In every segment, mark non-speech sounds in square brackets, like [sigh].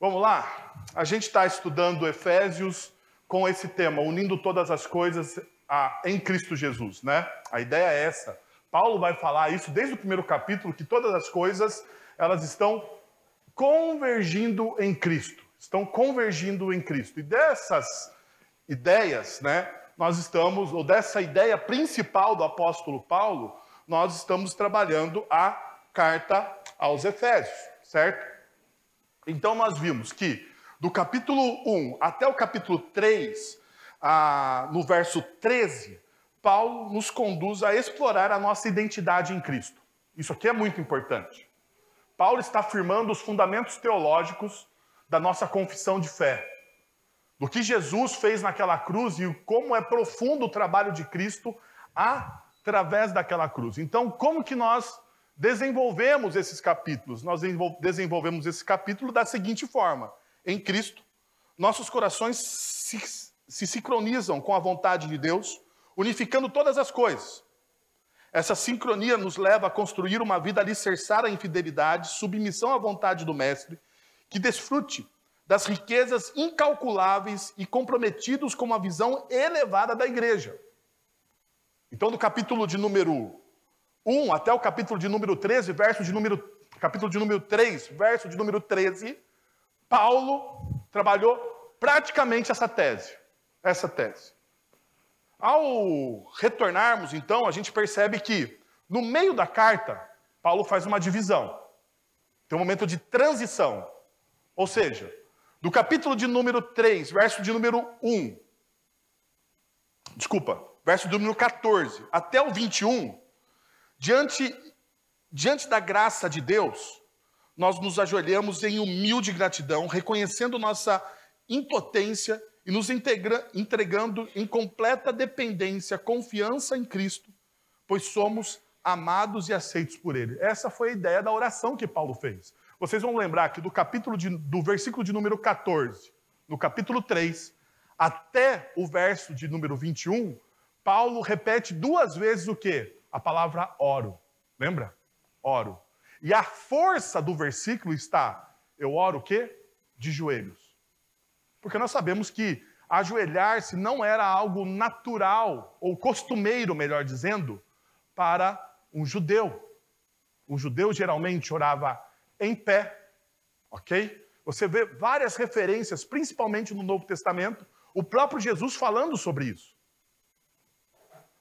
Vamos lá? A gente está estudando Efésios com esse tema, unindo todas as coisas a, em Cristo Jesus, né? A ideia é essa. Paulo vai falar isso desde o primeiro capítulo, que todas as coisas elas estão convergindo em Cristo, estão convergindo em Cristo. E dessas ideias, né, nós estamos, ou dessa ideia principal do apóstolo Paulo, nós estamos trabalhando a carta aos Efésios, certo? Então nós vimos que do capítulo 1 até o capítulo 3, ah, no verso 13, Paulo nos conduz a explorar a nossa identidade em Cristo. Isso aqui é muito importante. Paulo está afirmando os fundamentos teológicos da nossa confissão de fé. Do que Jesus fez naquela cruz e como é profundo o trabalho de Cristo através daquela cruz. Então, como que nós desenvolvemos esses capítulos? Nós desenvolvemos esse capítulo da seguinte forma: em Cristo, nossos corações se, se sincronizam com a vontade de Deus, unificando todas as coisas. Essa sincronia nos leva a construir uma vida alicerçada em fidelidade, submissão à vontade do Mestre, que desfrute das riquezas incalculáveis e comprometidos com uma visão elevada da igreja. Então, do capítulo de número 1 até o capítulo de número 13, verso de número, capítulo de número 3, verso de número 13, Paulo trabalhou praticamente essa tese. Essa tese. Ao retornarmos, então, a gente percebe que, no meio da carta, Paulo faz uma divisão. Tem um momento de transição. Ou seja, do capítulo de número 3, verso de número 1, desculpa, verso de número 14, até o 21, Diante, diante da graça de Deus, nós nos ajoelhamos em humilde gratidão, reconhecendo nossa impotência e nos integra, entregando em completa dependência, confiança em Cristo, pois somos amados e aceitos por Ele. Essa foi a ideia da oração que Paulo fez. Vocês vão lembrar que do capítulo de, do versículo de número 14, no capítulo 3, até o verso de número 21, Paulo repete duas vezes o quê? A palavra oro. Lembra? Oro. E a força do versículo está: eu oro o quê? De joelhos. Porque nós sabemos que ajoelhar-se não era algo natural, ou costumeiro, melhor dizendo, para um judeu. Um judeu geralmente orava em pé, ok? Você vê várias referências, principalmente no Novo Testamento, o próprio Jesus falando sobre isso.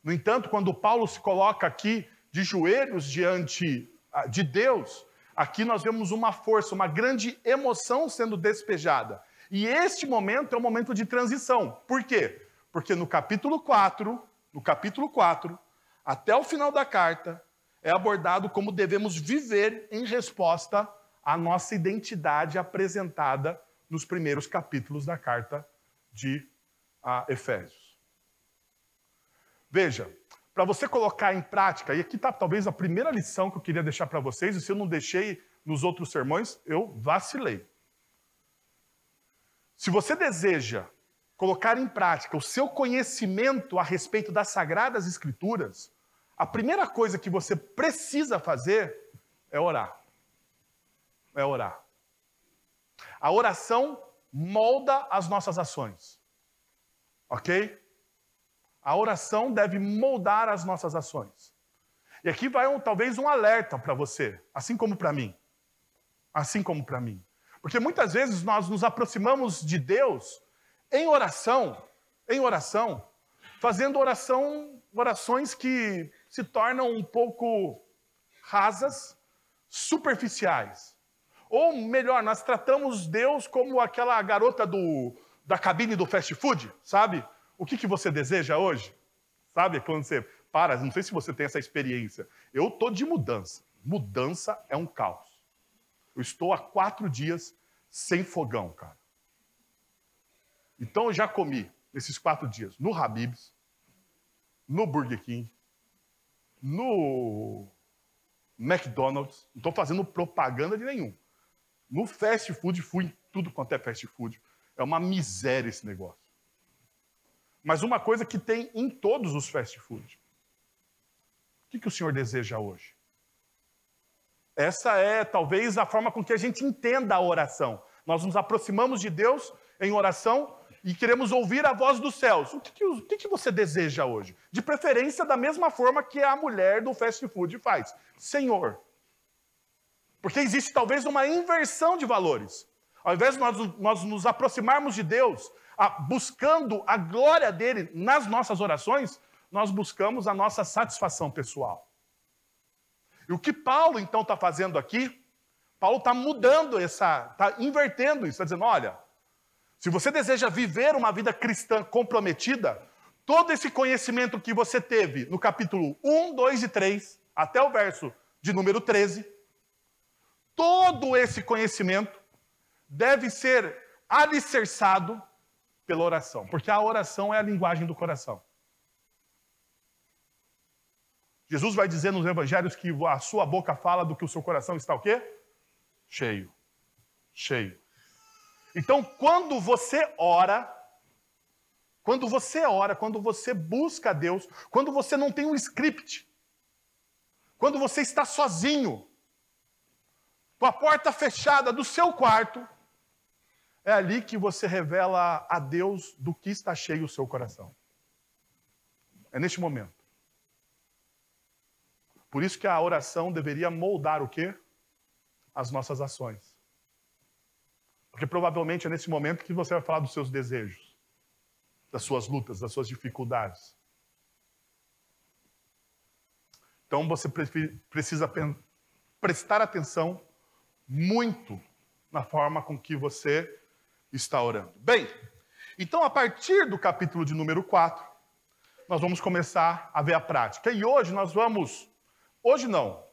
No entanto, quando Paulo se coloca aqui de joelhos diante ah, de Deus, aqui nós vemos uma força, uma grande emoção sendo despejada. E este momento é um momento de transição. Por quê? Porque no capítulo 4, no capítulo 4, até o final da carta, é abordado como devemos viver em resposta à nossa identidade apresentada nos primeiros capítulos da carta de ah, Efésios. Veja, para você colocar em prática, e aqui está talvez a primeira lição que eu queria deixar para vocês, e se eu não deixei nos outros sermões, eu vacilei. Se você deseja colocar em prática o seu conhecimento a respeito das Sagradas Escrituras, a primeira coisa que você precisa fazer é orar. É orar. A oração molda as nossas ações. Ok? A oração deve moldar as nossas ações. E aqui vai um, talvez um alerta para você, assim como para mim. Assim como para mim. Porque muitas vezes nós nos aproximamos de Deus em oração, em oração, fazendo oração, orações que se tornam um pouco rasas, superficiais. Ou melhor, nós tratamos Deus como aquela garota do, da cabine do fast food, sabe? O que, que você deseja hoje? Sabe quando você para, não sei se você tem essa experiência. Eu estou de mudança. Mudança é um caos. Eu estou há quatro dias sem fogão, cara. Então eu já comi nesses quatro dias no Habib's, no Burger King, no McDonald's. Não estou fazendo propaganda de nenhum. No fast food, fui em tudo quanto é fast food. É uma miséria esse negócio mas uma coisa que tem em todos os fast food. O que, que o Senhor deseja hoje? Essa é talvez a forma com que a gente entenda a oração. Nós nos aproximamos de Deus em oração e queremos ouvir a voz dos céus. O que, que, o que, que você deseja hoje? De preferência, da mesma forma que a mulher do fast food faz: Senhor. Porque existe talvez uma inversão de valores. Ao invés de nós, nós nos aproximarmos de Deus, buscando a glória dele nas nossas orações, nós buscamos a nossa satisfação pessoal. E o que Paulo então está fazendo aqui, Paulo está mudando essa, está invertendo isso, está dizendo: olha, se você deseja viver uma vida cristã comprometida, todo esse conhecimento que você teve no capítulo 1, 2 e 3, até o verso de número 13, todo esse conhecimento deve ser alicerçado pela oração, porque a oração é a linguagem do coração. Jesus vai dizer nos evangelhos que a sua boca fala do que o seu coração está o quê? Cheio. Cheio. Então, quando você ora, quando você ora, quando você busca a Deus, quando você não tem um script, quando você está sozinho, com a porta fechada do seu quarto, é ali que você revela a Deus do que está cheio o seu coração. É neste momento. Por isso que a oração deveria moldar o quê? As nossas ações. Porque provavelmente é nesse momento que você vai falar dos seus desejos, das suas lutas, das suas dificuldades. Então você precisa prestar atenção muito na forma com que você está orando. Bem, então a partir do capítulo de número 4, nós vamos começar a ver a prática. E hoje nós vamos. Hoje não.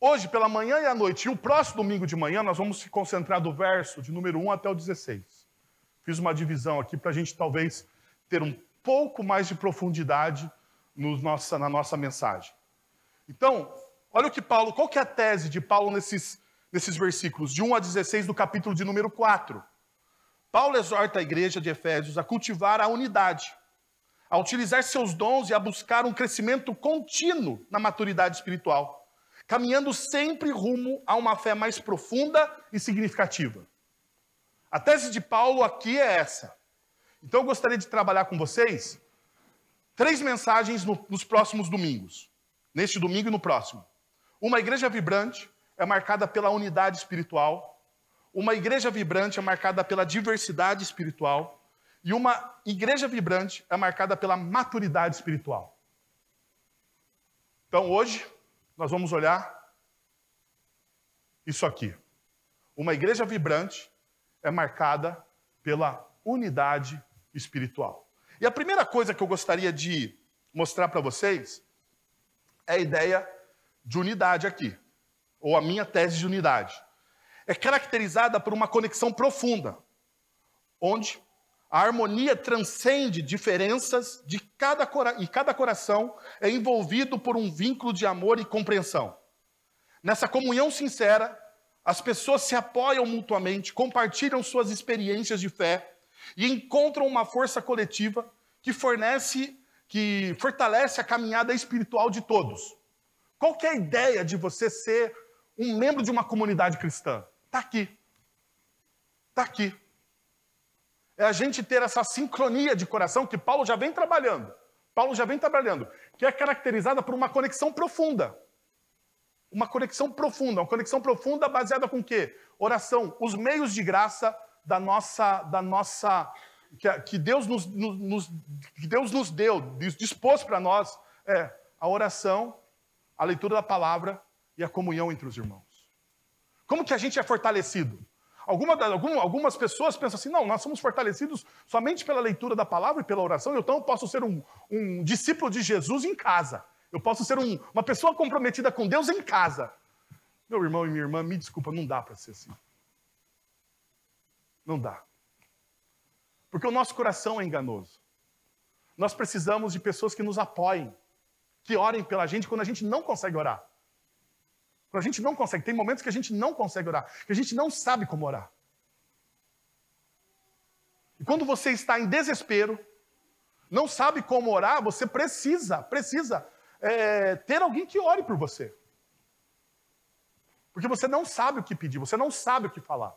Hoje, pela manhã e à noite, e o próximo domingo de manhã, nós vamos se concentrar do verso de número 1 até o 16. Fiz uma divisão aqui para a gente talvez ter um pouco mais de profundidade no nossa, na nossa mensagem. Então, olha o que Paulo, qual que é a tese de Paulo nesses nesses versículos de 1 a 16 do capítulo de número 4. Paulo exorta a igreja de Efésios a cultivar a unidade, a utilizar seus dons e a buscar um crescimento contínuo na maturidade espiritual, caminhando sempre rumo a uma fé mais profunda e significativa. A tese de Paulo aqui é essa. Então eu gostaria de trabalhar com vocês três mensagens no, nos próximos domingos. Neste domingo e no próximo. Uma igreja vibrante, é marcada pela unidade espiritual, uma igreja vibrante é marcada pela diversidade espiritual, e uma igreja vibrante é marcada pela maturidade espiritual. Então hoje nós vamos olhar isso aqui. Uma igreja vibrante é marcada pela unidade espiritual. E a primeira coisa que eu gostaria de mostrar para vocês é a ideia de unidade aqui ou a minha tese de unidade, é caracterizada por uma conexão profunda, onde a harmonia transcende diferenças de cada e cada coração é envolvido por um vínculo de amor e compreensão. Nessa comunhão sincera, as pessoas se apoiam mutuamente, compartilham suas experiências de fé e encontram uma força coletiva que fornece, que fortalece a caminhada espiritual de todos. Qual é a ideia de você ser um membro de uma comunidade cristã? Está aqui. Está aqui. É a gente ter essa sincronia de coração que Paulo já vem trabalhando. Paulo já vem trabalhando, que é caracterizada por uma conexão profunda. Uma conexão profunda, uma conexão profunda baseada com o quê? Oração, os meios de graça da nossa, da nossa que, Deus nos, nos, que Deus nos deu, dispôs para nós, é a oração, a leitura da palavra e a comunhão entre os irmãos. Como que a gente é fortalecido? Alguma, algumas pessoas pensam assim: não, nós somos fortalecidos somente pela leitura da palavra e pela oração, então eu posso ser um, um discípulo de Jesus em casa. Eu posso ser um, uma pessoa comprometida com Deus em casa. Meu irmão e minha irmã, me desculpa, não dá para ser assim. Não dá. Porque o nosso coração é enganoso. Nós precisamos de pessoas que nos apoiem, que orem pela gente quando a gente não consegue orar. A gente não consegue. Tem momentos que a gente não consegue orar, que a gente não sabe como orar. E quando você está em desespero, não sabe como orar, você precisa, precisa é, ter alguém que ore por você. Porque você não sabe o que pedir, você não sabe o que falar.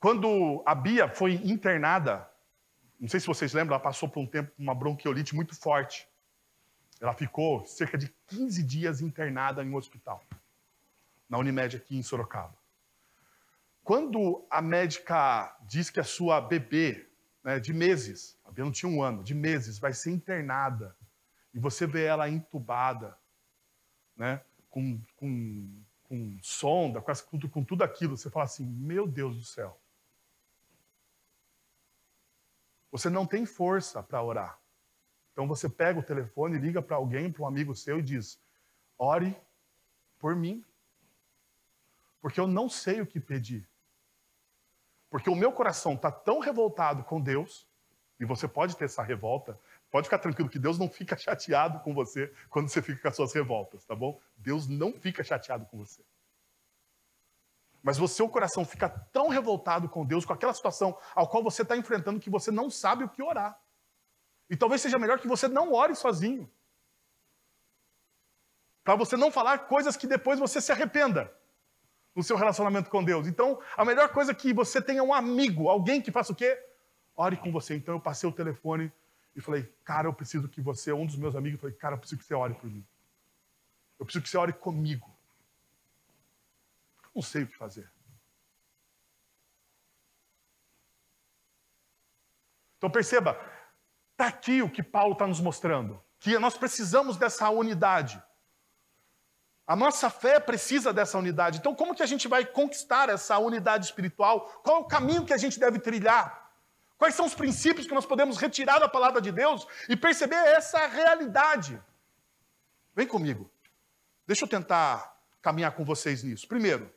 Quando a Bia foi internada, não sei se vocês lembram, ela passou por um tempo uma bronquiolite muito forte. Ela ficou cerca de 15 dias internada em um hospital, na Unimed aqui em Sorocaba. Quando a médica diz que a sua bebê, né, de meses, a Bia não tinha um ano, de meses, vai ser internada, e você vê ela entubada, né, com, com, com sonda, com, com tudo aquilo, você fala assim: meu Deus do céu. Você não tem força para orar. Então você pega o telefone, liga para alguém, para um amigo seu e diz: ore por mim. Porque eu não sei o que pedir. Porque o meu coração está tão revoltado com Deus, e você pode ter essa revolta, pode ficar tranquilo que Deus não fica [laughs] chateado com você quando você fica com as suas revoltas, tá bom? Deus não fica chateado com você. Mas o seu coração fica tão revoltado com Deus, com aquela situação ao qual você está enfrentando, que você não sabe o que orar. E talvez seja melhor que você não ore sozinho. Para você não falar coisas que depois você se arrependa no seu relacionamento com Deus. Então, a melhor coisa é que você tenha um amigo, alguém que faça o quê? Ore com você. Então, eu passei o telefone e falei, cara, eu preciso que você, um dos meus amigos, falei, cara, eu preciso que você ore por mim. Eu preciso que você ore comigo não sei o que fazer. Então perceba, está aqui o que Paulo está nos mostrando: que nós precisamos dessa unidade. A nossa fé precisa dessa unidade. Então, como que a gente vai conquistar essa unidade espiritual? Qual é o caminho que a gente deve trilhar? Quais são os princípios que nós podemos retirar da palavra de Deus e perceber essa realidade? Vem comigo. Deixa eu tentar caminhar com vocês nisso. Primeiro,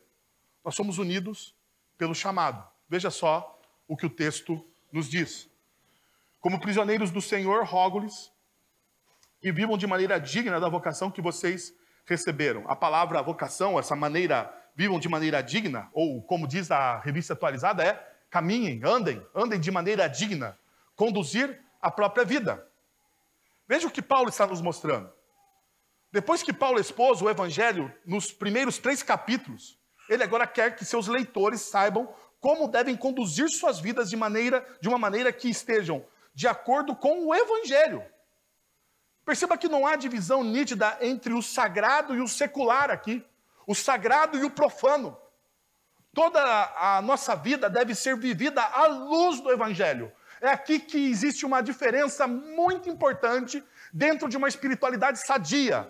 nós somos unidos pelo chamado. Veja só o que o texto nos diz. Como prisioneiros do Senhor, rogo-lhes e vivam de maneira digna da vocação que vocês receberam. A palavra vocação, essa maneira, vivam de maneira digna, ou como diz a revista atualizada, é caminhem, andem, andem de maneira digna, conduzir a própria vida. Veja o que Paulo está nos mostrando. Depois que Paulo expôs o evangelho nos primeiros três capítulos, ele agora quer que seus leitores saibam como devem conduzir suas vidas de maneira de uma maneira que estejam de acordo com o evangelho. Perceba que não há divisão nítida entre o sagrado e o secular aqui, o sagrado e o profano. Toda a nossa vida deve ser vivida à luz do evangelho. É aqui que existe uma diferença muito importante dentro de uma espiritualidade sadia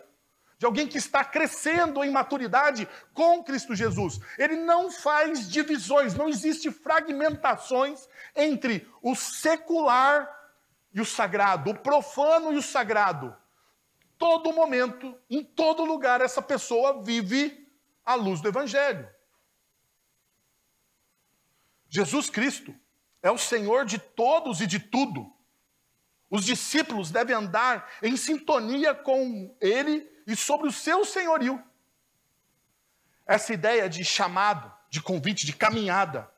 de alguém que está crescendo em maturidade com Cristo Jesus. Ele não faz divisões, não existe fragmentações entre o secular e o sagrado, o profano e o sagrado. Todo momento, em todo lugar, essa pessoa vive à luz do Evangelho. Jesus Cristo é o Senhor de todos e de tudo. Os discípulos devem andar em sintonia com Ele e sobre o seu senhorio. Essa ideia de chamado, de convite, de caminhada,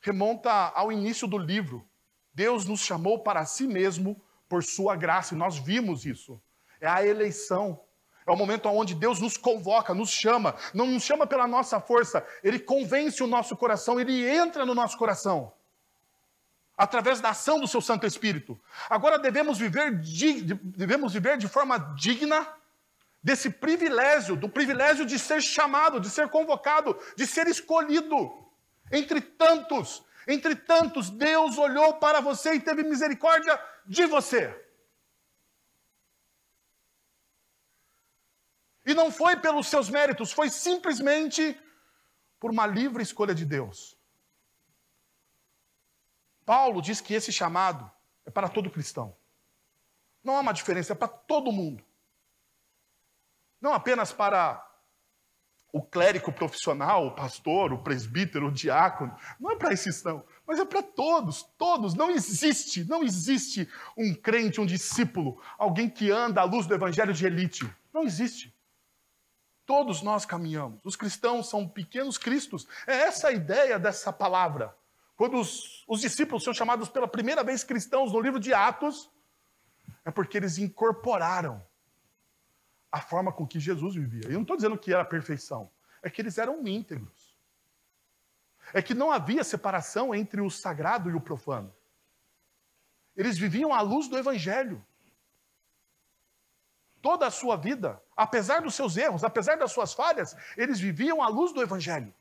remonta ao início do livro. Deus nos chamou para si mesmo por sua graça, e nós vimos isso. É a eleição. É o momento onde Deus nos convoca, nos chama, não nos chama pela nossa força, Ele convence o nosso coração, Ele entra no nosso coração, através da ação do Seu Santo Espírito. Agora devemos viver, devemos viver de forma digna desse privilégio, do privilégio de ser chamado, de ser convocado, de ser escolhido. Entre tantos, entre tantos, Deus olhou para você e teve misericórdia de você. E não foi pelos seus méritos, foi simplesmente por uma livre escolha de Deus. Paulo diz que esse chamado é para todo cristão. Não há uma diferença, é para todo mundo. Não apenas para o clérigo profissional, o pastor, o presbítero, o diácono. Não é para esses não, mas é para todos, todos. Não existe, não existe um crente, um discípulo, alguém que anda à luz do evangelho de elite. Não existe. Todos nós caminhamos. Os cristãos são pequenos cristos. É essa a ideia dessa palavra. Quando os, os discípulos são chamados pela primeira vez cristãos no livro de Atos, é porque eles incorporaram a forma com que Jesus vivia. Eu não estou dizendo que era perfeição, é que eles eram íntegros. É que não havia separação entre o sagrado e o profano. Eles viviam à luz do Evangelho. Toda a sua vida, apesar dos seus erros, apesar das suas falhas, eles viviam à luz do Evangelho.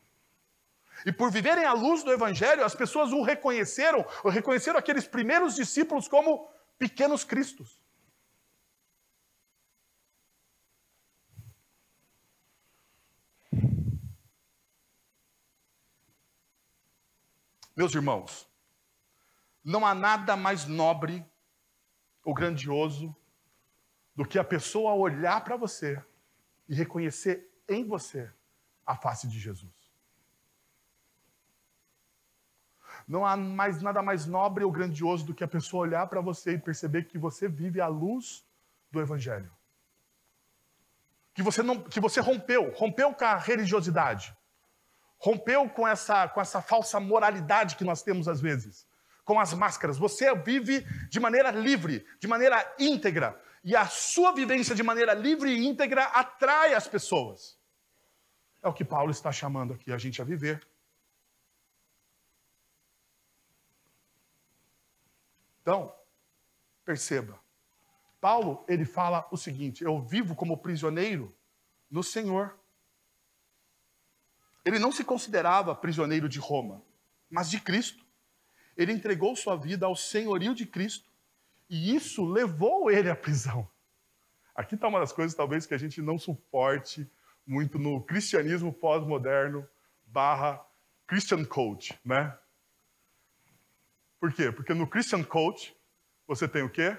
E por viverem à luz do Evangelho, as pessoas o reconheceram, reconheceram aqueles primeiros discípulos como pequenos cristos. Meus irmãos, não há nada mais nobre ou grandioso do que a pessoa olhar para você e reconhecer em você a face de Jesus. Não há mais nada mais nobre ou grandioso do que a pessoa olhar para você e perceber que você vive à luz do evangelho. Que você não que você rompeu, rompeu com a religiosidade rompeu com essa, com essa falsa moralidade que nós temos às vezes, com as máscaras. Você vive de maneira livre, de maneira íntegra. E a sua vivência de maneira livre e íntegra atrai as pessoas. É o que Paulo está chamando aqui a gente a viver. Então, perceba. Paulo, ele fala o seguinte: eu vivo como prisioneiro no Senhor. Ele não se considerava prisioneiro de Roma, mas de Cristo. Ele entregou sua vida ao senhorio de Cristo e isso levou ele à prisão. Aqui está uma das coisas, talvez, que a gente não suporte muito no cristianismo pós-moderno barra Christian Coach, né? Por quê? Porque no Christian Coach você tem o quê?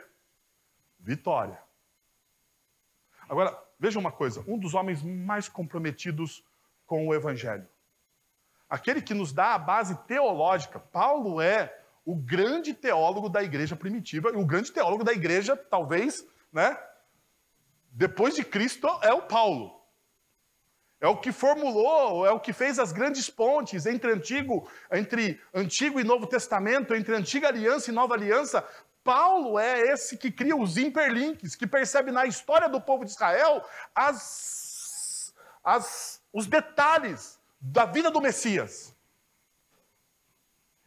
Vitória. Agora, veja uma coisa: um dos homens mais comprometidos com o Evangelho. Aquele que nos dá a base teológica. Paulo é o grande teólogo da igreja primitiva, e o grande teólogo da igreja, talvez, né? Depois de Cristo, é o Paulo. É o que formulou, é o que fez as grandes pontes entre Antigo, entre Antigo e Novo Testamento, entre Antiga Aliança e Nova Aliança. Paulo é esse que cria os hiperlinks, que percebe na história do povo de Israel as, as os detalhes da vida do Messias.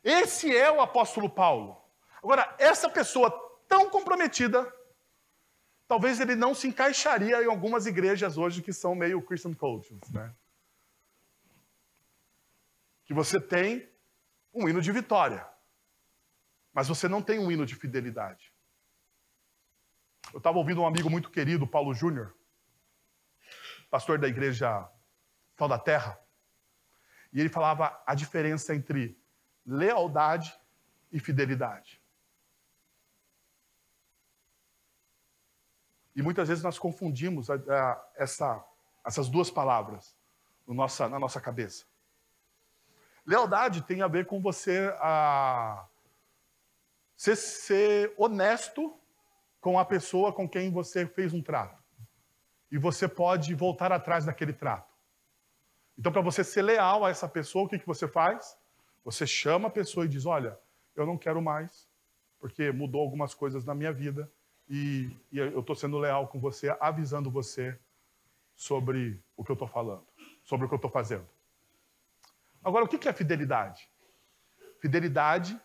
Esse é o apóstolo Paulo. Agora, essa pessoa tão comprometida, talvez ele não se encaixaria em algumas igrejas hoje que são meio Christian coaches, né? Que você tem um hino de vitória, mas você não tem um hino de fidelidade. Eu estava ouvindo um amigo muito querido, Paulo Júnior, pastor da igreja Sal da Terra. E ele falava a diferença entre lealdade e fidelidade. E muitas vezes nós confundimos a, a, essa, essas duas palavras no nossa, na nossa cabeça. Lealdade tem a ver com você a, ser, ser honesto com a pessoa com quem você fez um trato. E você pode voltar atrás daquele trato. Então, para você ser leal a essa pessoa, o que, que você faz? Você chama a pessoa e diz: Olha, eu não quero mais, porque mudou algumas coisas na minha vida e, e eu estou sendo leal com você, avisando você sobre o que eu estou falando, sobre o que eu estou fazendo. Agora, o que é fidelidade? Fidelidade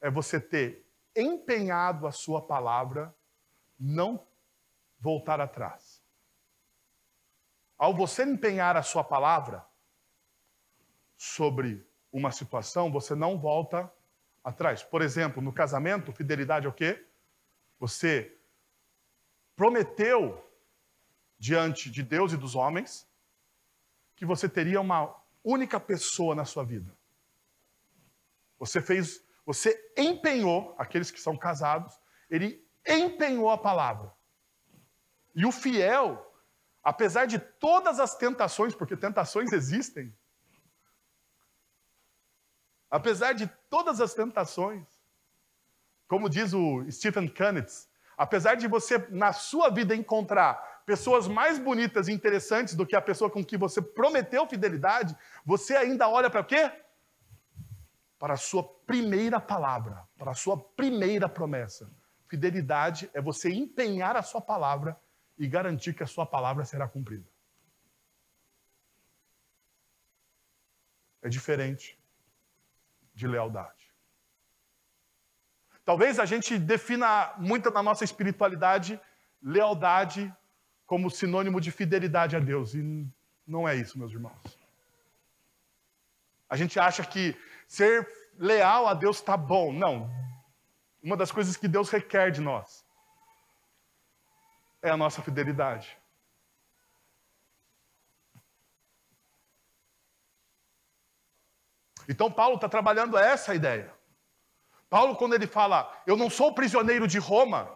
é você ter empenhado a sua palavra, não voltar atrás. Ao você empenhar a sua palavra sobre uma situação, você não volta atrás. Por exemplo, no casamento, fidelidade é o quê? Você prometeu diante de Deus e dos homens que você teria uma única pessoa na sua vida. Você fez, você empenhou aqueles que são casados, ele empenhou a palavra. E o fiel apesar de todas as tentações, porque tentações existem, apesar de todas as tentações, como diz o Stephen Kanitz, apesar de você na sua vida encontrar pessoas mais bonitas e interessantes do que a pessoa com que você prometeu fidelidade, você ainda olha para quê? Para a sua primeira palavra, para a sua primeira promessa. Fidelidade é você empenhar a sua palavra e garantir que a sua palavra será cumprida. É diferente de lealdade. Talvez a gente defina muito na nossa espiritualidade lealdade como sinônimo de fidelidade a Deus. E não é isso, meus irmãos. A gente acha que ser leal a Deus está bom. Não. Uma das coisas que Deus requer de nós é a nossa fidelidade. Então, Paulo está trabalhando essa ideia. Paulo, quando ele fala, eu não sou prisioneiro de Roma,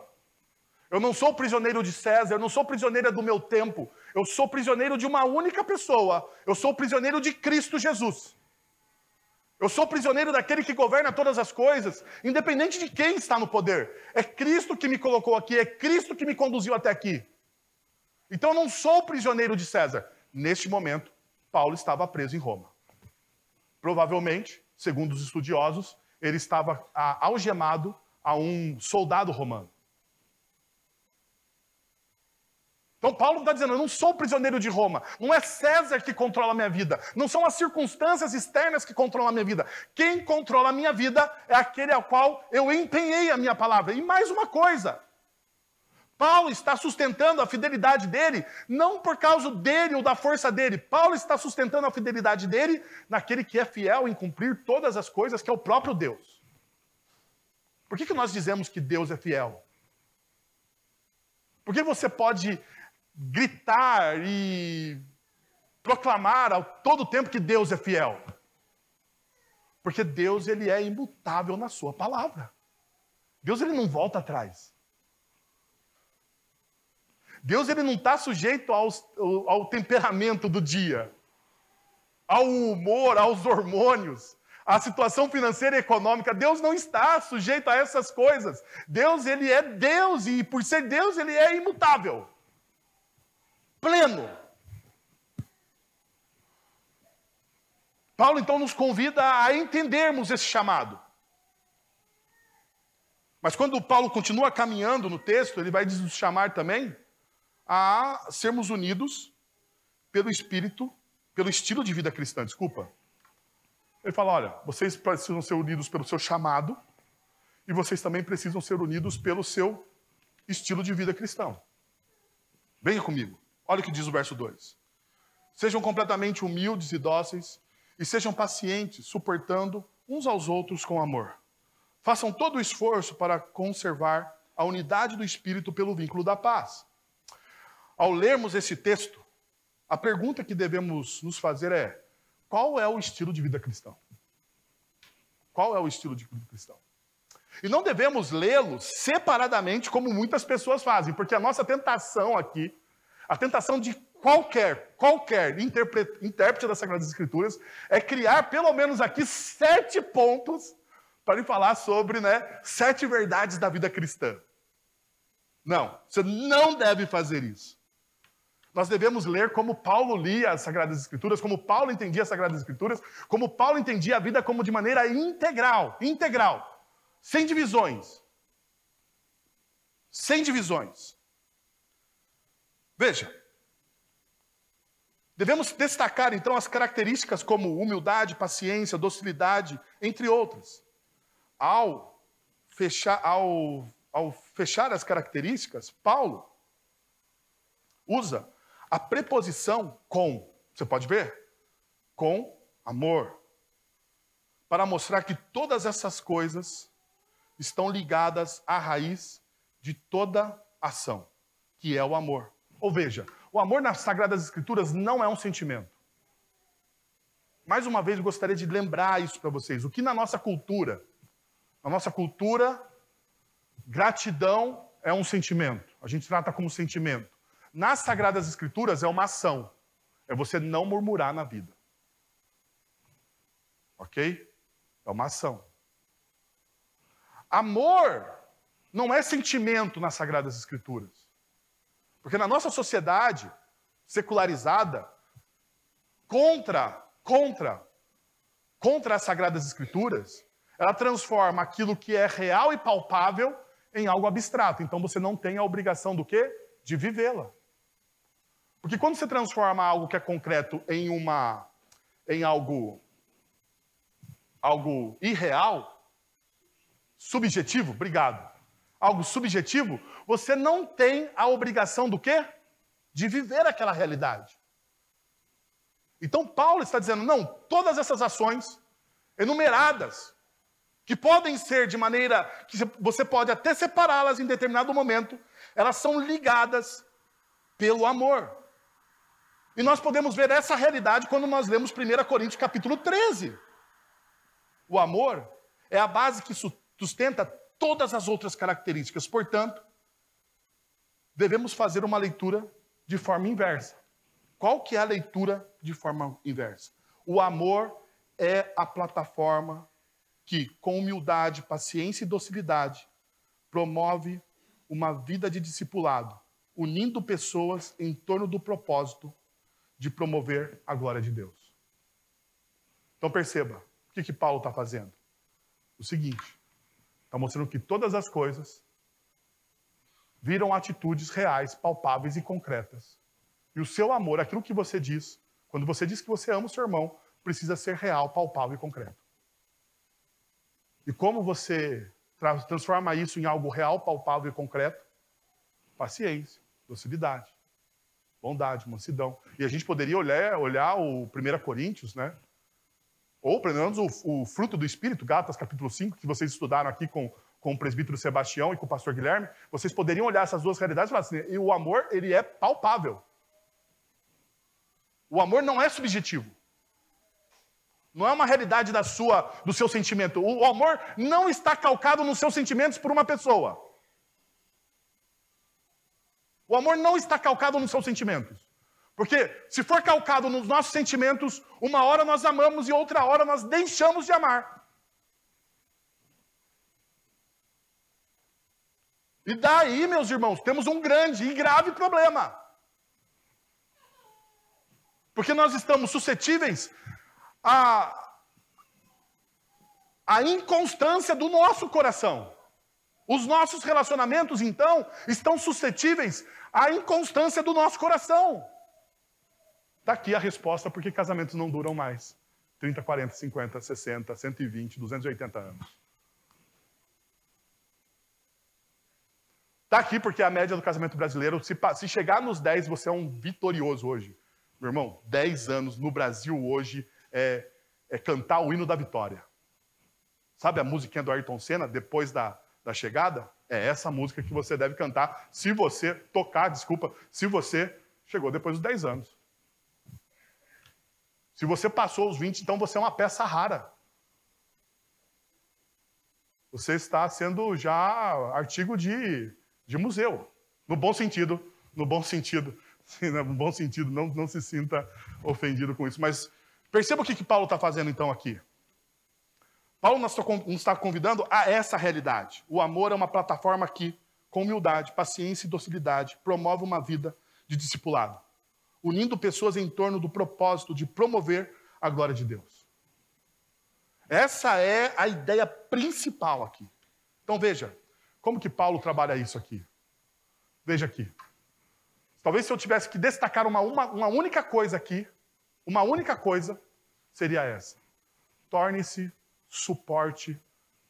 eu não sou prisioneiro de César, eu não sou prisioneiro do meu tempo, eu sou prisioneiro de uma única pessoa, eu sou prisioneiro de Cristo Jesus. Eu sou prisioneiro daquele que governa todas as coisas, independente de quem está no poder. É Cristo que me colocou aqui, é Cristo que me conduziu até aqui. Então eu não sou prisioneiro de César. Neste momento, Paulo estava preso em Roma. Provavelmente, segundo os estudiosos, ele estava algemado a um soldado romano. Então Paulo está dizendo: eu não sou prisioneiro de Roma. Não é César que controla a minha vida. Não são as circunstâncias externas que controlam a minha vida. Quem controla a minha vida é aquele ao qual eu empenhei a minha palavra. E mais uma coisa. Paulo está sustentando a fidelidade dele, não por causa dele ou da força dele. Paulo está sustentando a fidelidade dele naquele que é fiel em cumprir todas as coisas, que é o próprio Deus. Por que, que nós dizemos que Deus é fiel? Porque você pode gritar e proclamar a todo tempo que Deus é fiel. Porque Deus ele é imutável na sua palavra. Deus ele não volta atrás. Deus ele não está sujeito ao temperamento do dia, ao humor, aos hormônios, à situação financeira e econômica. Deus não está sujeito a essas coisas. Deus ele é Deus e por ser Deus ele é imutável pleno. Paulo então nos convida a entendermos esse chamado. Mas quando Paulo continua caminhando no texto, ele vai nos chamar também a sermos unidos pelo espírito, pelo estilo de vida cristã, desculpa. Ele fala: olha, vocês precisam ser unidos pelo seu chamado e vocês também precisam ser unidos pelo seu estilo de vida cristão. Venha comigo. Olha o que diz o verso 2. Sejam completamente humildes e dóceis, e sejam pacientes, suportando uns aos outros com amor. Façam todo o esforço para conservar a unidade do espírito pelo vínculo da paz. Ao lermos esse texto, a pergunta que devemos nos fazer é: qual é o estilo de vida cristão? Qual é o estilo de vida cristão? E não devemos lê-lo separadamente, como muitas pessoas fazem, porque a nossa tentação aqui a tentação de qualquer, qualquer intérprete das Sagradas Escrituras é criar pelo menos aqui sete pontos para lhe falar sobre né, sete verdades da vida cristã. Não, você não deve fazer isso. Nós devemos ler como Paulo lia as Sagradas Escrituras, como Paulo entendia as Sagradas Escrituras, como Paulo entendia a vida como de maneira integral, integral, sem divisões. Sem divisões. Veja, devemos destacar então as características como humildade, paciência, docilidade, entre outras. Ao fechar, ao, ao fechar as características, Paulo usa a preposição com, você pode ver? Com amor. Para mostrar que todas essas coisas estão ligadas à raiz de toda ação, que é o amor. Ou veja, o amor nas Sagradas Escrituras não é um sentimento. Mais uma vez, gostaria de lembrar isso para vocês. O que na nossa cultura, na nossa cultura, gratidão é um sentimento. A gente trata como sentimento. Nas Sagradas Escrituras é uma ação. É você não murmurar na vida. Ok? É uma ação. Amor não é sentimento nas Sagradas Escrituras. Porque na nossa sociedade secularizada, contra, contra, contra as sagradas escrituras, ela transforma aquilo que é real e palpável em algo abstrato. Então você não tem a obrigação do quê? De vivê-la. Porque quando você transforma algo que é concreto em uma em algo algo irreal, subjetivo, obrigado. Algo subjetivo, você não tem a obrigação do quê? De viver aquela realidade. Então Paulo está dizendo, não, todas essas ações enumeradas, que podem ser de maneira que você pode até separá-las em determinado momento, elas são ligadas pelo amor. E nós podemos ver essa realidade quando nós lemos 1 Coríntios capítulo 13. O amor é a base que sustenta todas as outras características. Portanto, devemos fazer uma leitura de forma inversa. Qual que é a leitura de forma inversa? O amor é a plataforma que, com humildade, paciência e docilidade, promove uma vida de discipulado, unindo pessoas em torno do propósito de promover a glória de Deus. Então perceba, o que, que Paulo está fazendo? O seguinte, está mostrando que todas as coisas viram atitudes reais, palpáveis e concretas. E o seu amor, aquilo que você diz, quando você diz que você ama o seu irmão, precisa ser real, palpável e concreto. E como você transforma isso em algo real, palpável e concreto? Paciência, docilidade bondade, mansidão. E a gente poderia olhar, olhar o 1 Coríntios, né? Ou pelo menos o, o, fruto do Espírito, Gatas capítulo 5, que vocês estudaram aqui com, com o presbítero Sebastião e com o pastor Guilherme, vocês poderiam olhar essas duas realidades e falar assim, e o amor, ele é palpável. O amor não é subjetivo. Não é uma realidade da sua, do seu sentimento. O amor não está calcado nos seus sentimentos por uma pessoa. O amor não está calcado nos seus sentimentos. Porque se for calcado nos nossos sentimentos, uma hora nós amamos e outra hora nós deixamos de amar. E daí, meus irmãos, temos um grande e grave problema. Porque nós estamos suscetíveis à, à inconstância do nosso coração. Os nossos relacionamentos, então, estão suscetíveis à inconstância do nosso coração. Está aqui a resposta porque casamentos não duram mais. 30, 40, 50, 60, 120, 280 anos. Está aqui porque a média do casamento brasileiro, se, se chegar nos 10, você é um vitorioso hoje. Meu irmão, 10 anos no Brasil hoje é, é cantar o hino da vitória. Sabe a musiquinha do Ayrton Senna, depois da, da chegada, é essa música que você deve cantar se você tocar, desculpa, se você chegou depois dos 10 anos. Se você passou os 20, então você é uma peça rara. Você está sendo já artigo de, de museu. No bom sentido, no bom sentido. Sim, no bom sentido, não, não se sinta ofendido com isso. Mas perceba o que, que Paulo está fazendo então aqui. Paulo nos está convidando a essa realidade. O amor é uma plataforma que, com humildade, paciência e docilidade, promove uma vida de discipulado, unindo pessoas em torno do propósito de promover a glória de Deus. Essa é a ideia principal aqui. Então veja, como que Paulo trabalha isso aqui? Veja aqui. Talvez se eu tivesse que destacar uma, uma, uma única coisa aqui, uma única coisa, seria essa. Torne-se suporte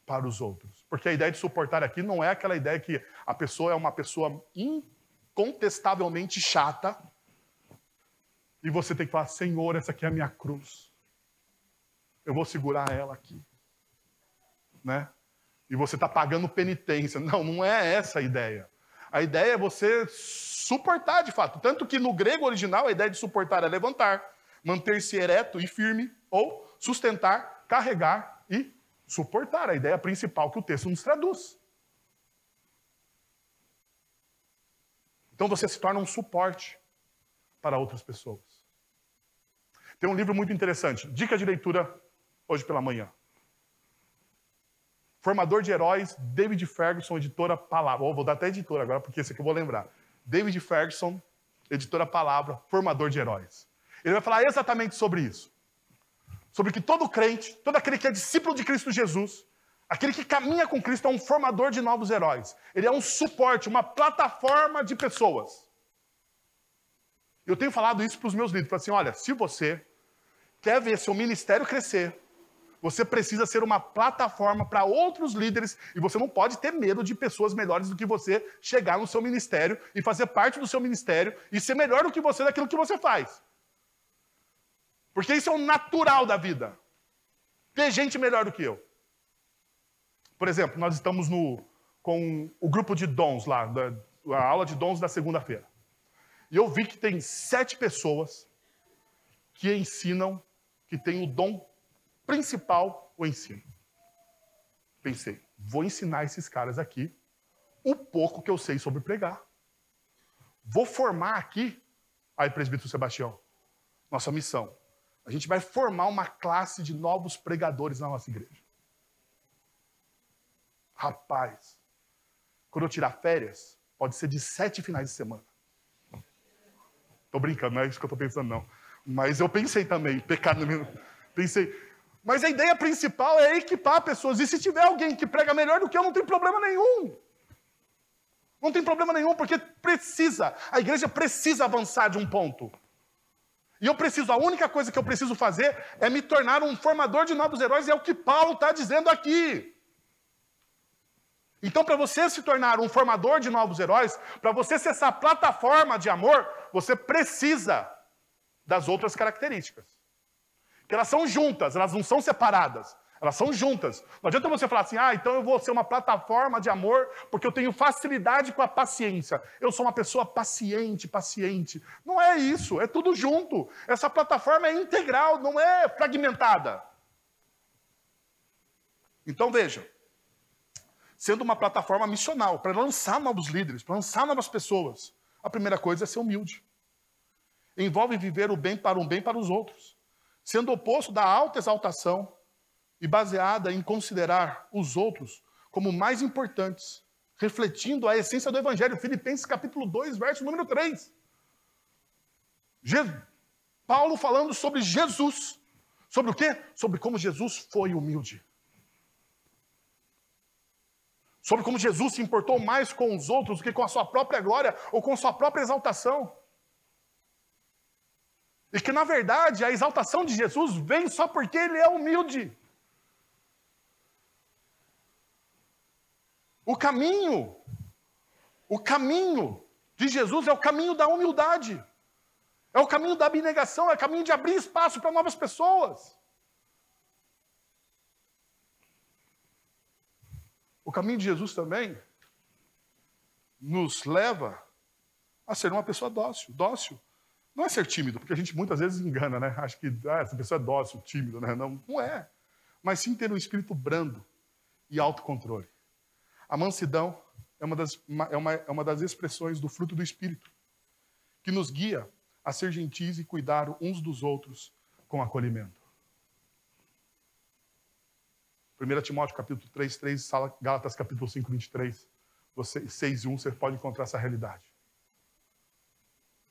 para os outros. Porque a ideia de suportar aqui não é aquela ideia que a pessoa é uma pessoa incontestavelmente chata e você tem que falar: Senhor, essa aqui é a minha cruz. Eu vou segurar ela aqui. Né? E você está pagando penitência. Não, não é essa a ideia. A ideia é você suportar de fato. Tanto que no grego original a ideia de suportar é levantar, manter-se ereto e firme, ou sustentar, carregar e suportar a ideia principal que o texto nos traduz. Então você se torna um suporte para outras pessoas. Tem um livro muito interessante, dica de leitura hoje pela manhã. Formador de Heróis, David Ferguson, editora Palavra. Oh, vou dar até editora agora, porque esse aqui eu vou lembrar. David Ferguson, editora Palavra, Formador de Heróis. Ele vai falar exatamente sobre isso sobre que todo crente, todo aquele que é discípulo de Cristo Jesus, Aquele que caminha com Cristo é um formador de novos heróis. Ele é um suporte, uma plataforma de pessoas. Eu tenho falado isso para os meus líderes. assim, olha, se você quer ver seu ministério crescer, você precisa ser uma plataforma para outros líderes e você não pode ter medo de pessoas melhores do que você chegar no seu ministério e fazer parte do seu ministério e ser melhor do que você daquilo que você faz. Porque isso é o natural da vida. Ter gente melhor do que eu. Por exemplo, nós estamos no, com o grupo de dons lá, da, a aula de dons da segunda-feira. E eu vi que tem sete pessoas que ensinam, que têm o dom principal, o ensino. Pensei, vou ensinar esses caras aqui o pouco que eu sei sobre pregar. Vou formar aqui, aí, presbítero Sebastião, nossa missão. A gente vai formar uma classe de novos pregadores na nossa igreja. Rapaz, quando eu tirar férias, pode ser de sete finais de semana. Tô brincando, não é isso que eu tô pensando, não. Mas eu pensei também, pecado no Pensei. Mas a ideia principal é equipar pessoas. E se tiver alguém que prega melhor do que eu, não tem problema nenhum. Não tem problema nenhum, porque precisa. A igreja precisa avançar de um ponto. E eu preciso, a única coisa que eu preciso fazer é me tornar um formador de novos heróis, e é o que Paulo está dizendo aqui. Então, para você se tornar um formador de novos heróis, para você ser essa plataforma de amor, você precisa das outras características. Que elas são juntas, elas não são separadas. Elas são juntas. Não adianta você falar assim, ah, então eu vou ser uma plataforma de amor porque eu tenho facilidade com a paciência. Eu sou uma pessoa paciente, paciente. Não é isso, é tudo junto. Essa plataforma é integral, não é fragmentada. Então veja, sendo uma plataforma missional, para lançar novos líderes, para lançar novas pessoas. A primeira coisa é ser humilde. Envolve viver o bem para um bem para os outros, sendo oposto da alta exaltação e baseada em considerar os outros como mais importantes, refletindo a essência do Evangelho. Filipenses capítulo 2, verso número 3. Je... Paulo falando sobre Jesus. Sobre o quê? Sobre como Jesus foi humilde sobre como Jesus se importou mais com os outros do que com a sua própria glória ou com a sua própria exaltação. E que, na verdade, a exaltação de Jesus vem só porque ele é humilde. O caminho, o caminho de Jesus é o caminho da humildade, é o caminho da abnegação, é o caminho de abrir espaço para novas pessoas. O caminho de Jesus também nos leva a ser uma pessoa dócil. Dócil não é ser tímido, porque a gente muitas vezes engana, né? Acha que ah, essa pessoa é dócil, tímido, né? Não, não é. Mas sim ter um espírito brando e autocontrole. A mansidão é uma, das, é, uma, é uma das expressões do fruto do Espírito, que nos guia a ser gentis e cuidar uns dos outros com acolhimento. 1 Timóteo capítulo 3, 3, Gálatas capítulo 5, 23, você, 6 e 1, você pode encontrar essa realidade.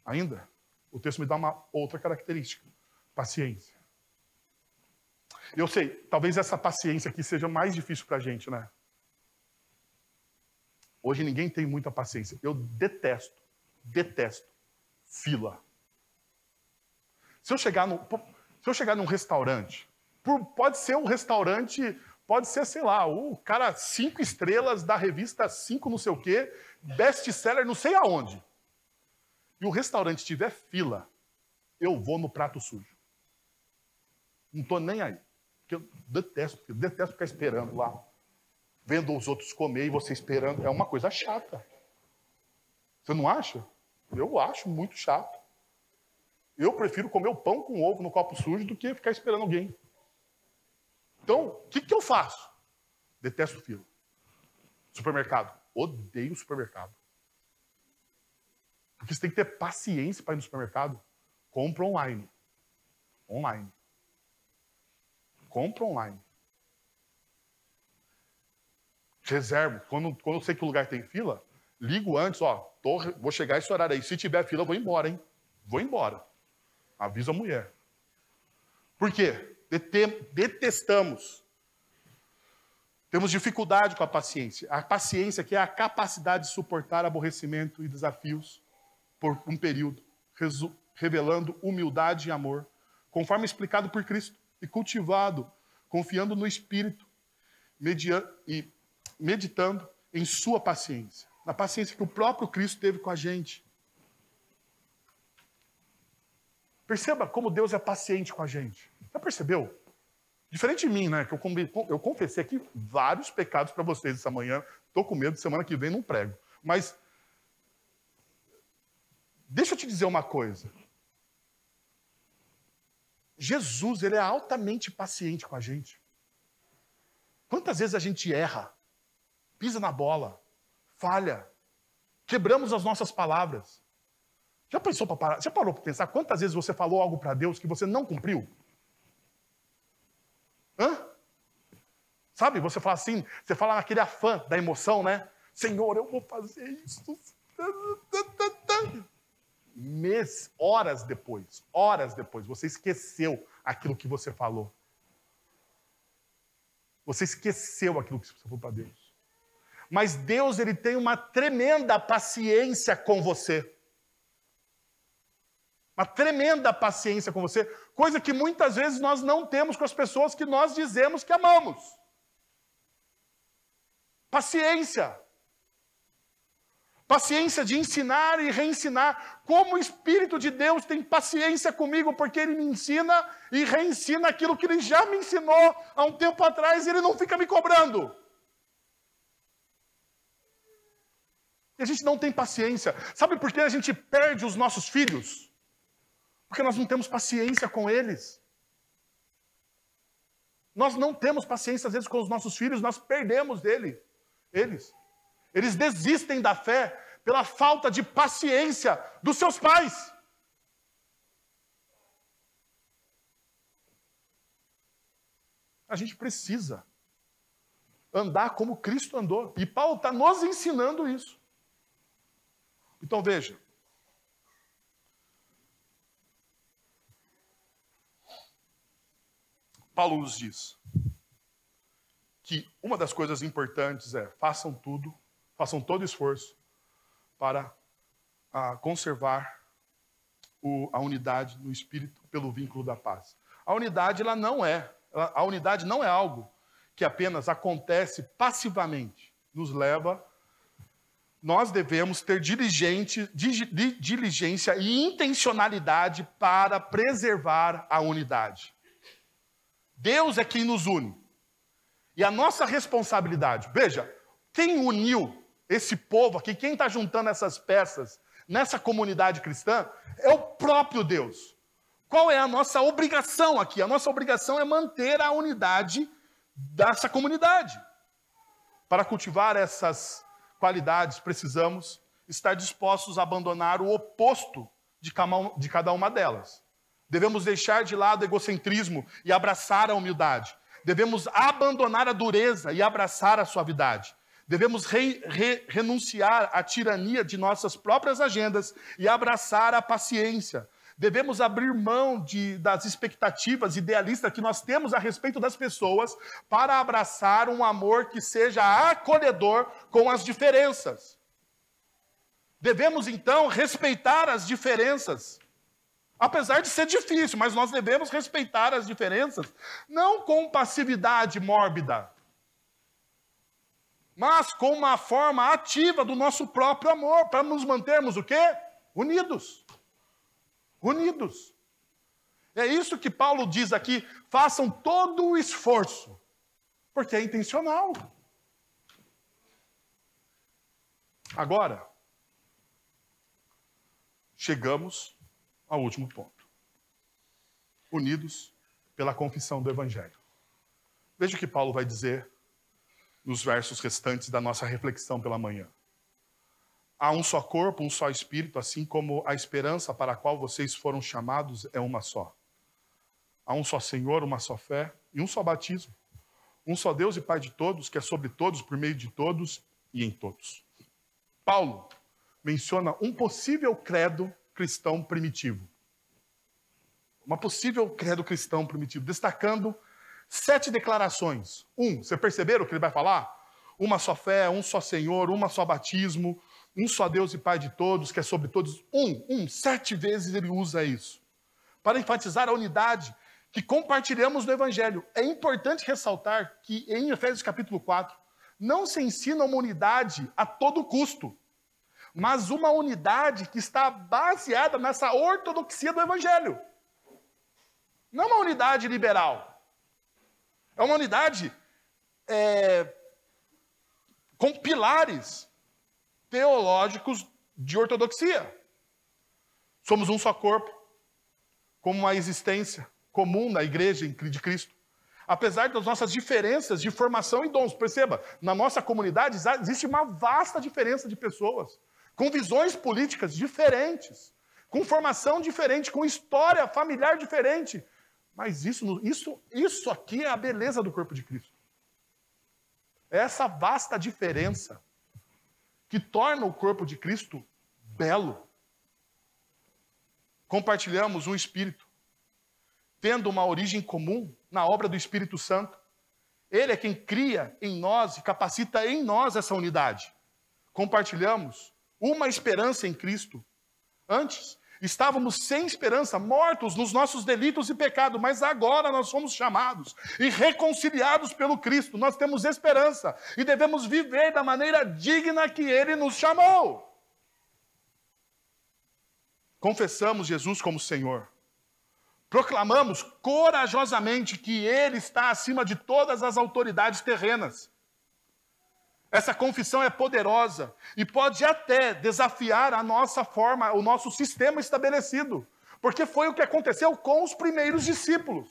Ainda, o texto me dá uma outra característica: paciência. Eu sei, talvez essa paciência aqui seja mais difícil para a gente, né? Hoje ninguém tem muita paciência. Eu detesto, detesto fila. Se eu chegar, no, se eu chegar num restaurante, pode ser um restaurante Pode ser, sei lá, o cara cinco estrelas da revista cinco não sei o quê, best-seller não sei aonde. E o restaurante tiver fila, eu vou no prato sujo. Não estou nem aí. Porque eu detesto, eu detesto ficar esperando lá. Vendo os outros comer e você esperando. É uma coisa chata. Você não acha? Eu acho muito chato. Eu prefiro comer o pão com ovo no copo sujo do que ficar esperando alguém. Então, o que, que eu faço? Detesto fila. Supermercado. Odeio supermercado. Porque você tem que ter paciência para ir no supermercado. Compra online. Online. Compra online. Reservo. Quando, quando eu sei que o lugar tem fila, ligo antes, ó, tô, vou chegar esse horário aí. Se tiver fila, eu vou embora, hein? Vou embora. Avisa a mulher. Por quê? detestamos Temos dificuldade com a paciência. A paciência que é a capacidade de suportar aborrecimento e desafios por um período, revelando humildade e amor, conforme explicado por Cristo e cultivado, confiando no Espírito e meditando em sua paciência, na paciência que o próprio Cristo teve com a gente. Perceba como Deus é paciente com a gente. Já percebeu? Diferente de mim, né? Que eu, confessei aqui vários pecados para vocês essa manhã. Estou com medo, semana que vem não prego. Mas deixa eu te dizer uma coisa. Jesus, ele é altamente paciente com a gente. Quantas vezes a gente erra, pisa na bola, falha, quebramos as nossas palavras. Já pensou para parar? Já parou para pensar quantas vezes você falou algo para Deus que você não cumpriu? Hã? Sabe, você fala assim, você fala naquele afã da emoção, né? Senhor, eu vou fazer isso horas depois, horas depois, você esqueceu aquilo que você falou. Você esqueceu aquilo que você falou para Deus. Mas Deus, ele tem uma tremenda paciência com você. Uma tremenda paciência com você, coisa que muitas vezes nós não temos com as pessoas que nós dizemos que amamos. Paciência. Paciência de ensinar e reensinar. Como o Espírito de Deus tem paciência comigo, porque Ele me ensina e reensina aquilo que Ele já me ensinou há um tempo atrás e Ele não fica me cobrando. E a gente não tem paciência. Sabe por que a gente perde os nossos filhos? Porque nós não temos paciência com eles. Nós não temos paciência, às vezes, com os nossos filhos, nós perdemos dele, eles. Eles desistem da fé pela falta de paciência dos seus pais. A gente precisa andar como Cristo andou. E Paulo está nos ensinando isso. Então veja. Paulo nos diz que uma das coisas importantes é façam tudo façam todo esforço para a, ah, conservar o, a unidade no espírito pelo vínculo da paz. A unidade ela não é, a unidade não é algo que apenas acontece passivamente, nos leva nós devemos ter diligente, diligência e intencionalidade para preservar a unidade. Deus é quem nos une. E a nossa responsabilidade, veja, quem uniu esse povo aqui, quem está juntando essas peças nessa comunidade cristã, é o próprio Deus. Qual é a nossa obrigação aqui? A nossa obrigação é manter a unidade dessa comunidade. Para cultivar essas qualidades, precisamos estar dispostos a abandonar o oposto de cada uma delas. Devemos deixar de lado o egocentrismo e abraçar a humildade. Devemos abandonar a dureza e abraçar a suavidade. Devemos re, re, renunciar à tirania de nossas próprias agendas e abraçar a paciência. Devemos abrir mão de, das expectativas idealistas que nós temos a respeito das pessoas para abraçar um amor que seja acolhedor com as diferenças. Devemos então respeitar as diferenças. Apesar de ser difícil, mas nós devemos respeitar as diferenças, não com passividade mórbida, mas com uma forma ativa do nosso próprio amor, para nos mantermos o quê? Unidos. Unidos. É isso que Paulo diz aqui, façam todo o esforço, porque é intencional. Agora, chegamos ao último ponto. Unidos pela confissão do Evangelho. Veja o que Paulo vai dizer nos versos restantes da nossa reflexão pela manhã. Há um só corpo, um só espírito, assim como a esperança para a qual vocês foram chamados é uma só. Há um só Senhor, uma só fé e um só batismo. Um só Deus e Pai de todos, que é sobre todos, por meio de todos e em todos. Paulo menciona um possível credo cristão primitivo. Uma possível credo cristão primitivo, destacando sete declarações. Um, você perceberam o que ele vai falar? Uma só fé, um só Senhor, uma só batismo, um só Deus e Pai de todos, que é sobre todos. Um, um, sete vezes ele usa isso. Para enfatizar a unidade que compartilhamos no Evangelho. É importante ressaltar que em Efésios capítulo 4, não se ensina uma unidade a todo custo, mas uma unidade que está baseada nessa ortodoxia do Evangelho. Não uma unidade liberal. É uma unidade é, com pilares teológicos de ortodoxia. Somos um só corpo, como uma existência comum na igreja de Cristo. Apesar das nossas diferenças de formação e dons, perceba, na nossa comunidade existe uma vasta diferença de pessoas, com visões políticas diferentes, com formação diferente, com história familiar diferente. Mas isso, isso, isso aqui é a beleza do corpo de Cristo. É essa vasta diferença que torna o corpo de Cristo belo. Compartilhamos um espírito, tendo uma origem comum na obra do Espírito Santo. Ele é quem cria em nós e capacita em nós essa unidade. Compartilhamos uma esperança em Cristo. Antes, Estávamos sem esperança, mortos nos nossos delitos e pecados, mas agora nós somos chamados e reconciliados pelo Cristo. Nós temos esperança e devemos viver da maneira digna que Ele nos chamou. Confessamos Jesus como Senhor. Proclamamos corajosamente que Ele está acima de todas as autoridades terrenas essa confissão é poderosa e pode até desafiar a nossa forma, o nosso sistema estabelecido, porque foi o que aconteceu com os primeiros discípulos.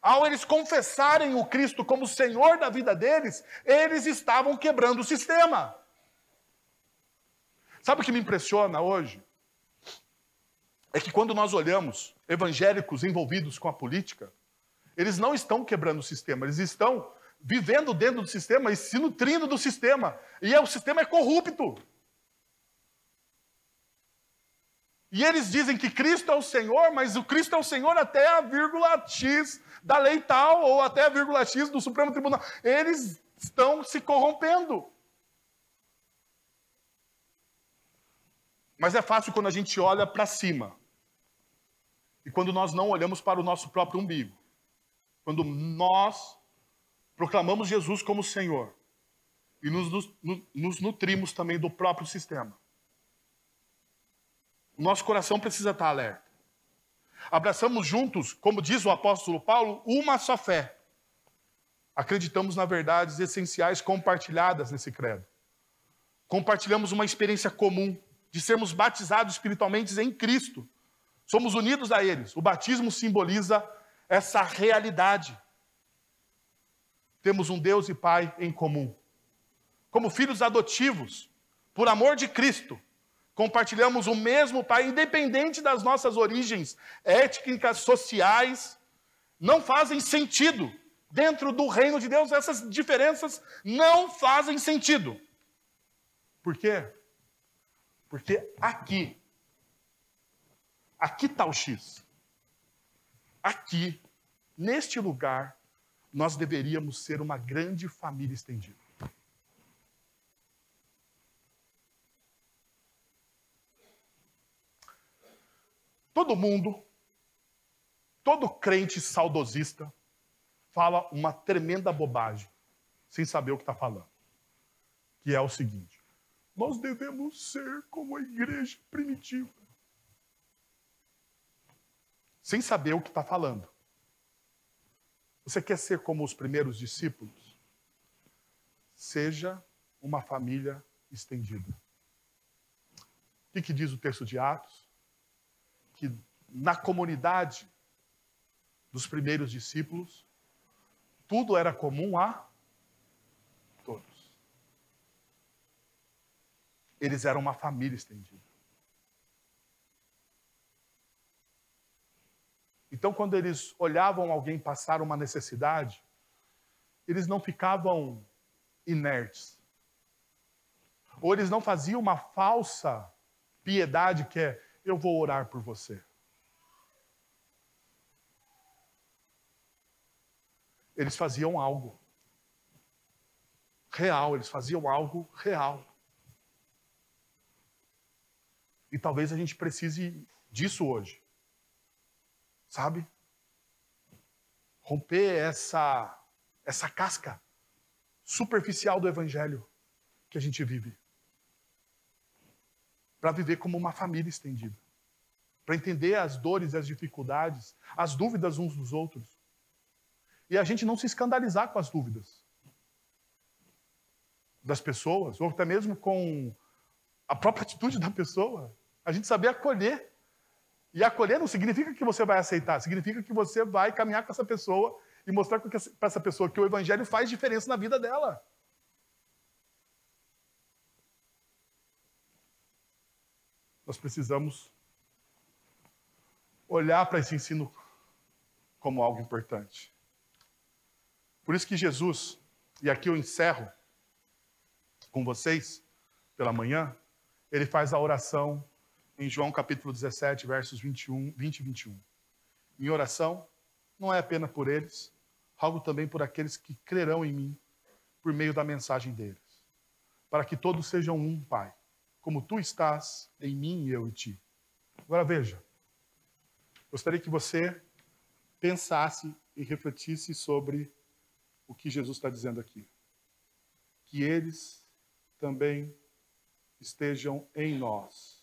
Ao eles confessarem o Cristo como Senhor da vida deles, eles estavam quebrando o sistema. Sabe o que me impressiona hoje? É que quando nós olhamos evangélicos envolvidos com a política, eles não estão quebrando o sistema, eles estão vivendo dentro do sistema e se nutrindo do sistema. E é, o sistema é corrupto. E eles dizem que Cristo é o Senhor, mas o Cristo é o Senhor até a vírgula X da lei tal, ou até a vírgula X do Supremo Tribunal. Eles estão se corrompendo. Mas é fácil quando a gente olha para cima. E quando nós não olhamos para o nosso próprio umbigo. Quando nós proclamamos Jesus como Senhor e nos, nos, nos nutrimos também do próprio sistema. O nosso coração precisa estar alerta. Abraçamos juntos, como diz o apóstolo Paulo, uma só fé. Acreditamos na verdades essenciais compartilhadas nesse credo. Compartilhamos uma experiência comum de sermos batizados espiritualmente em Cristo. Somos unidos a eles. O batismo simboliza essa realidade temos um Deus e Pai em comum. Como filhos adotivos, por amor de Cristo, compartilhamos o mesmo Pai, independente das nossas origens étnicas, sociais, não fazem sentido. Dentro do reino de Deus, essas diferenças não fazem sentido. Por quê? Porque aqui, aqui está o X. Aqui, neste lugar, nós deveríamos ser uma grande família estendida. Todo mundo, todo crente saudosista, fala uma tremenda bobagem, sem saber o que está falando. Que é o seguinte: nós devemos ser como a igreja primitiva. Sem saber o que está falando. Você quer ser como os primeiros discípulos? Seja uma família estendida. O que, que diz o texto de Atos? Que na comunidade dos primeiros discípulos, tudo era comum a todos. Eles eram uma família estendida. Então, quando eles olhavam alguém passar uma necessidade, eles não ficavam inertes. Ou eles não faziam uma falsa piedade que é: eu vou orar por você. eles faziam algo real, eles faziam algo real. E talvez a gente precise disso hoje. Sabe? Romper essa essa casca superficial do evangelho que a gente vive. Para viver como uma família estendida. Para entender as dores e as dificuldades, as dúvidas uns dos outros. E a gente não se escandalizar com as dúvidas das pessoas, ou até mesmo com a própria atitude da pessoa. A gente saber acolher. E acolher não significa que você vai aceitar, significa que você vai caminhar com essa pessoa e mostrar para essa pessoa que o evangelho faz diferença na vida dela. Nós precisamos olhar para esse ensino como algo importante. Por isso que Jesus, e aqui eu encerro com vocês pela manhã, ele faz a oração em João capítulo 17, versos 21, 20 e 21. Em oração, não é apenas por eles, rogo também por aqueles que crerão em mim por meio da mensagem deles, para que todos sejam um, Pai, como tu estás em mim e eu em ti. Agora veja, gostaria que você pensasse e refletisse sobre o que Jesus está dizendo aqui. Que eles também estejam em nós,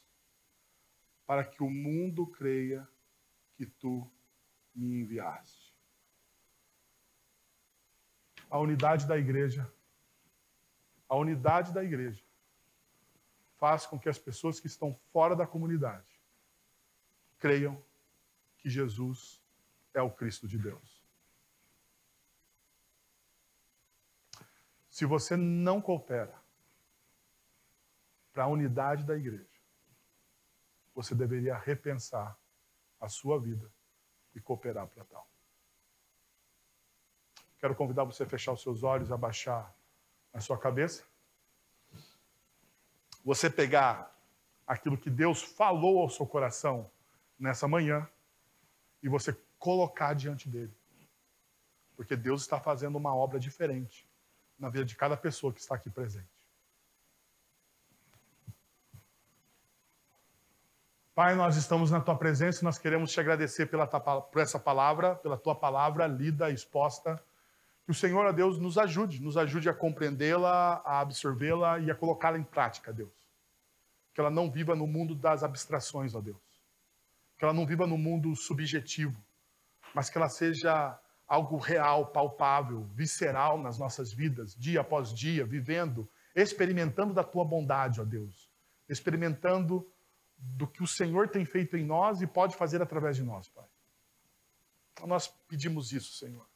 para que o mundo creia que tu me enviaste a unidade da igreja. A unidade da igreja faz com que as pessoas que estão fora da comunidade creiam que Jesus é o Cristo de Deus. Se você não coopera para a unidade da igreja, você deveria repensar a sua vida e cooperar para tal. Quero convidar você a fechar os seus olhos, abaixar a sua cabeça. Você pegar aquilo que Deus falou ao seu coração nessa manhã e você colocar diante dele. Porque Deus está fazendo uma obra diferente na vida de cada pessoa que está aqui presente. Pai, nós estamos na tua presença e nós queremos te agradecer pela, por essa palavra, pela tua palavra lida, exposta que o Senhor, a Deus, nos ajude, nos ajude a compreendê-la, a absorvê-la e a colocá-la em prática, Deus. Que ela não viva no mundo das abstrações, ó Deus. Que ela não viva no mundo subjetivo, mas que ela seja algo real, palpável, visceral nas nossas vidas, dia após dia, vivendo, experimentando da tua bondade, ó Deus. Experimentando do que o Senhor tem feito em nós e pode fazer através de nós, Pai. Então, nós pedimos isso, Senhor.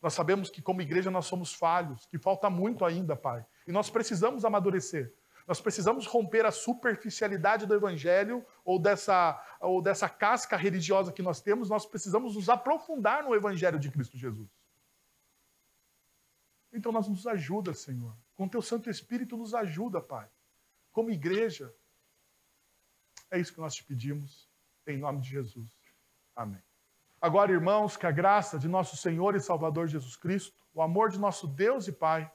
Nós sabemos que, como igreja, nós somos falhos, que falta muito ainda, Pai. E nós precisamos amadurecer. Nós precisamos romper a superficialidade do Evangelho ou dessa, ou dessa casca religiosa que nós temos. Nós precisamos nos aprofundar no Evangelho de Cristo Jesus. Então, nós nos ajuda, Senhor. Com Teu Santo Espírito, nos ajuda, Pai. Como igreja. É isso que nós te pedimos. Em nome de Jesus. Amém. Agora, irmãos, que a graça de nosso Senhor e Salvador Jesus Cristo, o amor de nosso Deus e Pai,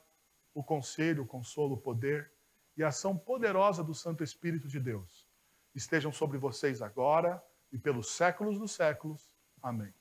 o conselho, o consolo, o poder e a ação poderosa do Santo Espírito de Deus estejam sobre vocês agora e pelos séculos dos séculos. Amém.